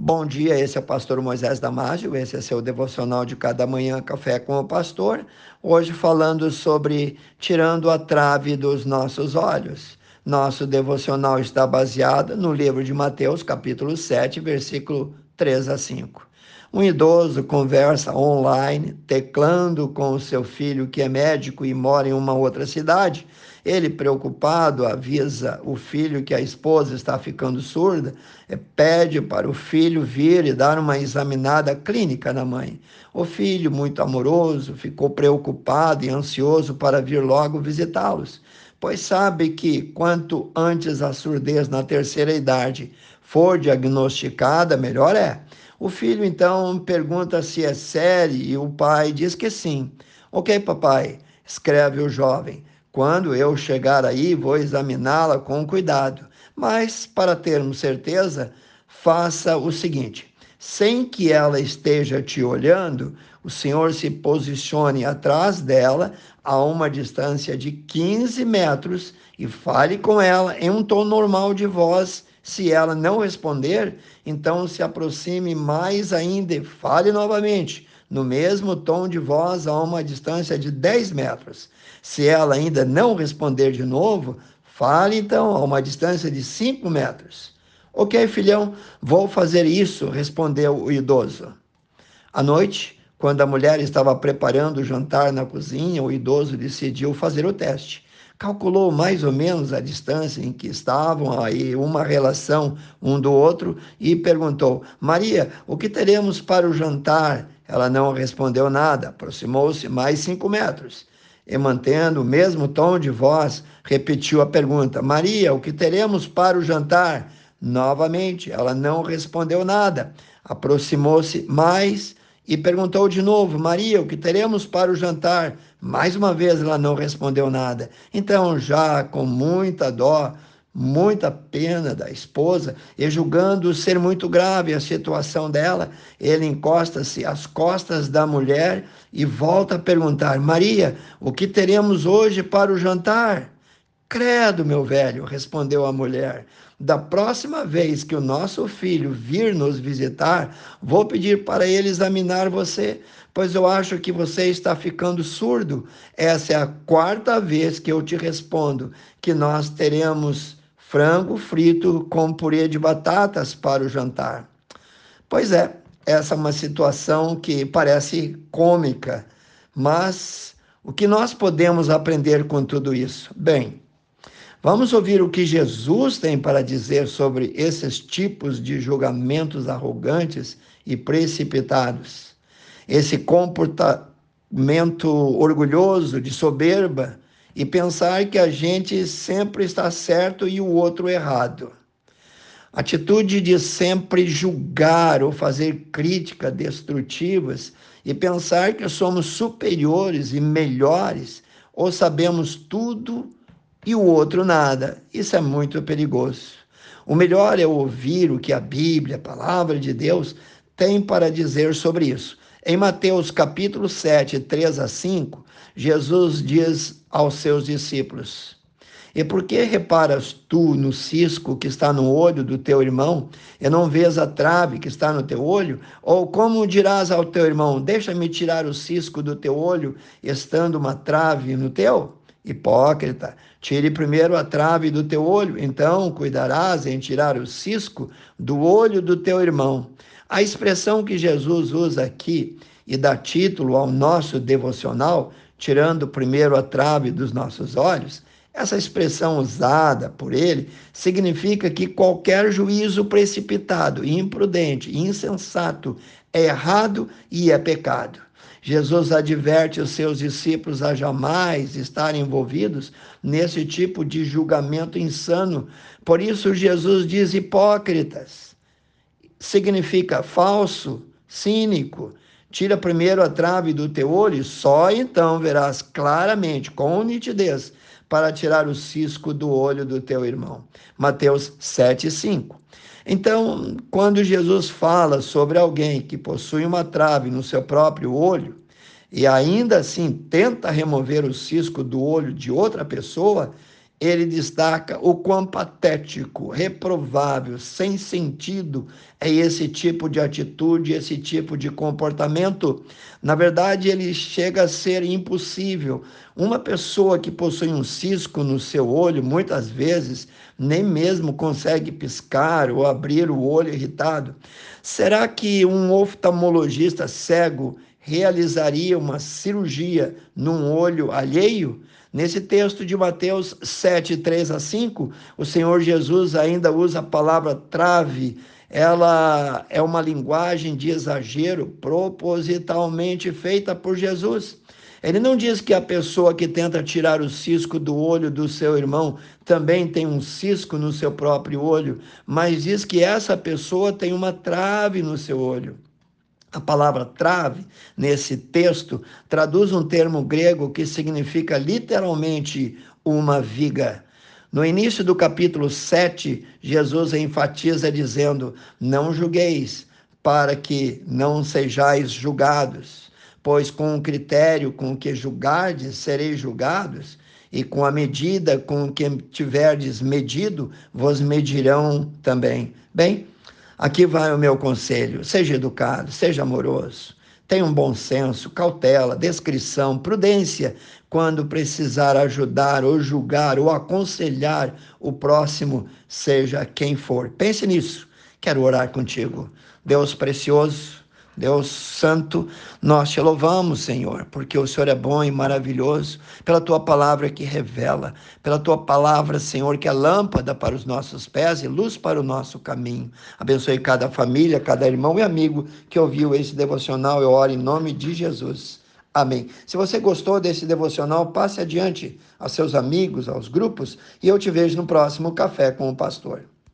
Bom dia, esse é o pastor Moisés Damásio, esse é seu devocional de cada manhã, Café com o Pastor. Hoje falando sobre tirando a trave dos nossos olhos. Nosso devocional está baseado no livro de Mateus, capítulo 7, versículo 3 a 5. Um idoso conversa online, teclando com o seu filho que é médico e mora em uma outra cidade. Ele, preocupado, avisa o filho que a esposa está ficando surda, pede para o filho vir e dar uma examinada clínica na mãe. O filho, muito amoroso, ficou preocupado e ansioso para vir logo visitá-los, pois sabe que quanto antes a surdez na terceira idade for diagnosticada, melhor é. O filho então pergunta se é sério e o pai diz que sim. Ok, papai, escreve o jovem. Quando eu chegar aí, vou examiná-la com cuidado. Mas, para termos certeza, faça o seguinte: sem que ela esteja te olhando, o senhor se posicione atrás dela a uma distância de 15 metros e fale com ela em um tom normal de voz. Se ela não responder, então se aproxime mais ainda e fale novamente, no mesmo tom de voz a uma distância de 10 metros. Se ela ainda não responder de novo, fale então a uma distância de 5 metros. Ok, filhão, vou fazer isso, respondeu o idoso. À noite, quando a mulher estava preparando o jantar na cozinha, o idoso decidiu fazer o teste calculou mais ou menos a distância em que estavam aí uma relação um do outro e perguntou: Maria, o que teremos para o jantar? Ela não respondeu nada, aproximou-se mais cinco metros e, mantendo o mesmo tom de voz, repetiu a pergunta: Maria, o que teremos para o jantar? Novamente, ela não respondeu nada, aproximou-se mais e perguntou de novo: Maria, o que teremos para o jantar? Mais uma vez ela não respondeu nada. Então, já com muita dó, muita pena da esposa, e julgando ser muito grave a situação dela, ele encosta-se às costas da mulher e volta a perguntar: Maria, o que teremos hoje para o jantar? Credo, meu velho, respondeu a mulher. Da próxima vez que o nosso filho vir nos visitar, vou pedir para ele examinar você, pois eu acho que você está ficando surdo. Essa é a quarta vez que eu te respondo que nós teremos frango frito com purê de batatas para o jantar. Pois é, essa é uma situação que parece cômica, mas o que nós podemos aprender com tudo isso? Bem, Vamos ouvir o que Jesus tem para dizer sobre esses tipos de julgamentos arrogantes e precipitados. Esse comportamento orgulhoso, de soberba, e pensar que a gente sempre está certo e o outro errado. Atitude de sempre julgar ou fazer críticas destrutivas e pensar que somos superiores e melhores ou sabemos tudo e o outro nada. Isso é muito perigoso. O melhor é ouvir o que a Bíblia, a palavra de Deus, tem para dizer sobre isso. Em Mateus capítulo 7, 3 a 5, Jesus diz aos seus discípulos: E por que reparas tu no cisco que está no olho do teu irmão, e não vês a trave que está no teu olho? Ou como dirás ao teu irmão: Deixa-me tirar o cisco do teu olho, estando uma trave no teu? Hipócrita, tire primeiro a trave do teu olho, então cuidarás em tirar o cisco do olho do teu irmão. A expressão que Jesus usa aqui e dá título ao nosso devocional, tirando primeiro a trave dos nossos olhos, essa expressão usada por ele significa que qualquer juízo precipitado, imprudente, insensato é errado e é pecado. Jesus adverte os seus discípulos a jamais estarem envolvidos nesse tipo de julgamento insano. Por isso, Jesus diz hipócritas. Significa falso, cínico. Tira primeiro a trave do teu olho, só então verás claramente, com nitidez, para tirar o cisco do olho do teu irmão. Mateus 7, 5. Então, quando Jesus fala sobre alguém que possui uma trave no seu próprio olho e ainda assim tenta remover o cisco do olho de outra pessoa, ele destaca o quão patético, reprovável, sem sentido é esse tipo de atitude, esse tipo de comportamento. Na verdade, ele chega a ser impossível. Uma pessoa que possui um cisco no seu olho, muitas vezes, nem mesmo consegue piscar ou abrir o olho irritado. Será que um oftalmologista cego realizaria uma cirurgia num olho alheio? Nesse texto de Mateus 7, 3 a 5, o Senhor Jesus ainda usa a palavra trave. Ela é uma linguagem de exagero propositalmente feita por Jesus. Ele não diz que a pessoa que tenta tirar o cisco do olho do seu irmão também tem um cisco no seu próprio olho, mas diz que essa pessoa tem uma trave no seu olho. A palavra trave, nesse texto, traduz um termo grego que significa literalmente uma viga. No início do capítulo 7, Jesus enfatiza dizendo: Não julgueis, para que não sejais julgados, pois com o critério com que julgardes, sereis julgados, e com a medida com que tiverdes medido, vos medirão também. Bem, Aqui vai o meu conselho: seja educado, seja amoroso, tenha um bom senso, cautela, descrição, prudência quando precisar ajudar ou julgar ou aconselhar o próximo, seja quem for. Pense nisso. Quero orar contigo. Deus precioso, Deus Santo, nós te louvamos, Senhor, porque o Senhor é bom e maravilhoso, pela tua palavra que revela, pela tua palavra, Senhor, que é lâmpada para os nossos pés e luz para o nosso caminho. Abençoe cada família, cada irmão e amigo que ouviu esse devocional. Eu oro em nome de Jesus. Amém. Se você gostou desse devocional, passe adiante aos seus amigos, aos grupos, e eu te vejo no próximo Café com o Pastor.